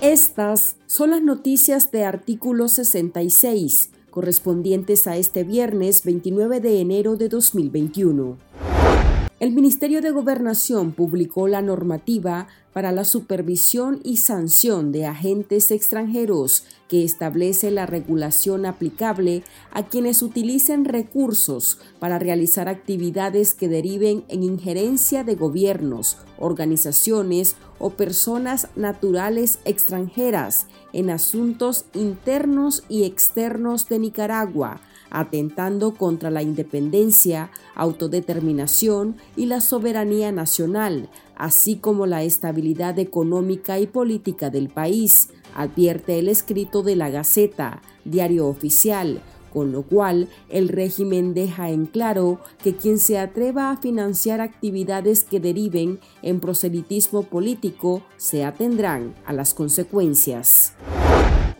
Estas son las noticias de artículo 66, correspondientes a este viernes 29 de enero de 2021. El Ministerio de Gobernación publicó la normativa para la supervisión y sanción de agentes extranjeros que establece la regulación aplicable a quienes utilicen recursos para realizar actividades que deriven en injerencia de gobiernos, organizaciones o personas naturales extranjeras en asuntos internos y externos de Nicaragua, atentando contra la independencia, autodeterminación y la soberanía nacional, así como la estabilidad económica y política del país, advierte el escrito de la Gaceta, diario oficial, con lo cual el régimen deja en claro que quien se atreva a financiar actividades que deriven en proselitismo político se atendrán a las consecuencias.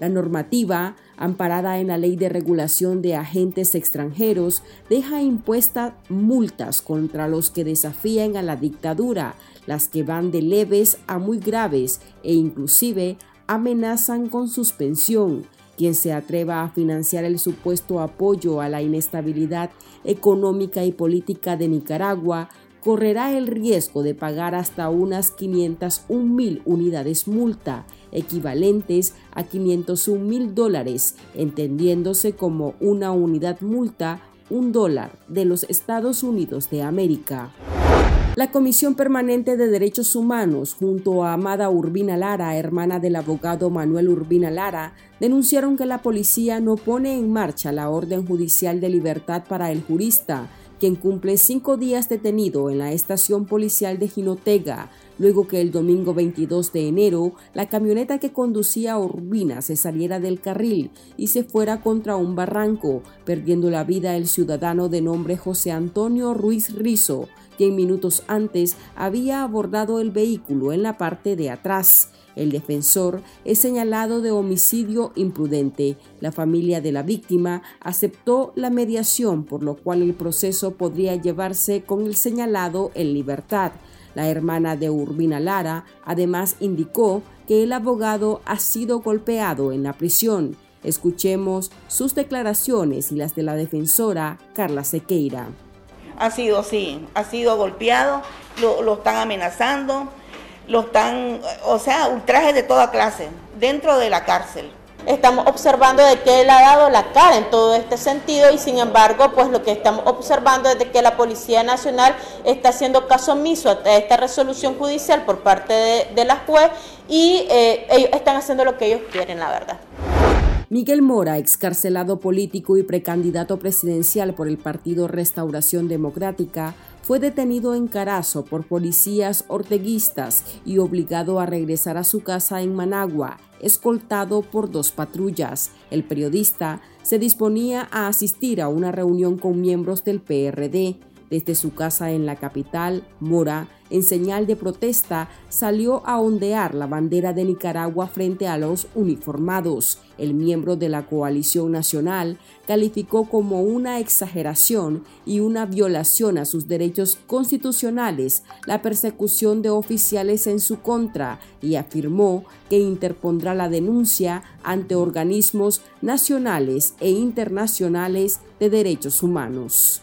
La normativa, amparada en la Ley de Regulación de Agentes Extranjeros, deja impuestas multas contra los que desafían a la dictadura, las que van de leves a muy graves e inclusive amenazan con suspensión. Quien se atreva a financiar el supuesto apoyo a la inestabilidad económica y política de Nicaragua correrá el riesgo de pagar hasta unas 501 mil unidades multa, equivalentes a 501 mil dólares, entendiéndose como una unidad multa un dólar de los Estados Unidos de América. La Comisión Permanente de Derechos Humanos, junto a Amada Urbina Lara, hermana del abogado Manuel Urbina Lara, denunciaron que la policía no pone en marcha la orden judicial de libertad para el jurista, quien cumple cinco días detenido en la estación policial de Jinotega, luego que el domingo 22 de enero la camioneta que conducía a Urbina se saliera del carril y se fuera contra un barranco, perdiendo la vida el ciudadano de nombre José Antonio Ruiz Rizo, quien minutos antes había abordado el vehículo en la parte de atrás. El defensor es señalado de homicidio imprudente. La familia de la víctima aceptó la mediación, por lo cual el proceso podría llevarse con el señalado en libertad. La hermana de Urbina Lara además indicó que el abogado ha sido golpeado en la prisión. Escuchemos sus declaraciones y las de la defensora Carla Sequeira. Ha sido así, ha sido golpeado, lo, lo están amenazando, lo están, o sea, ultrajes de toda clase dentro de la cárcel. Estamos observando de que él ha dado la cara en todo este sentido y sin embargo, pues lo que estamos observando es de que la Policía Nacional está haciendo caso omiso a esta resolución judicial por parte de, la juez y eh, ellos están haciendo lo que ellos quieren, la verdad. Miguel Mora, excarcelado político y precandidato presidencial por el Partido Restauración Democrática, fue detenido en Carazo por policías orteguistas y obligado a regresar a su casa en Managua, escoltado por dos patrullas. El periodista se disponía a asistir a una reunión con miembros del PRD. Desde su casa en la capital, Mora, en señal de protesta, salió a ondear la bandera de Nicaragua frente a los uniformados. El miembro de la coalición nacional calificó como una exageración y una violación a sus derechos constitucionales la persecución de oficiales en su contra y afirmó que interpondrá la denuncia ante organismos nacionales e internacionales de derechos humanos.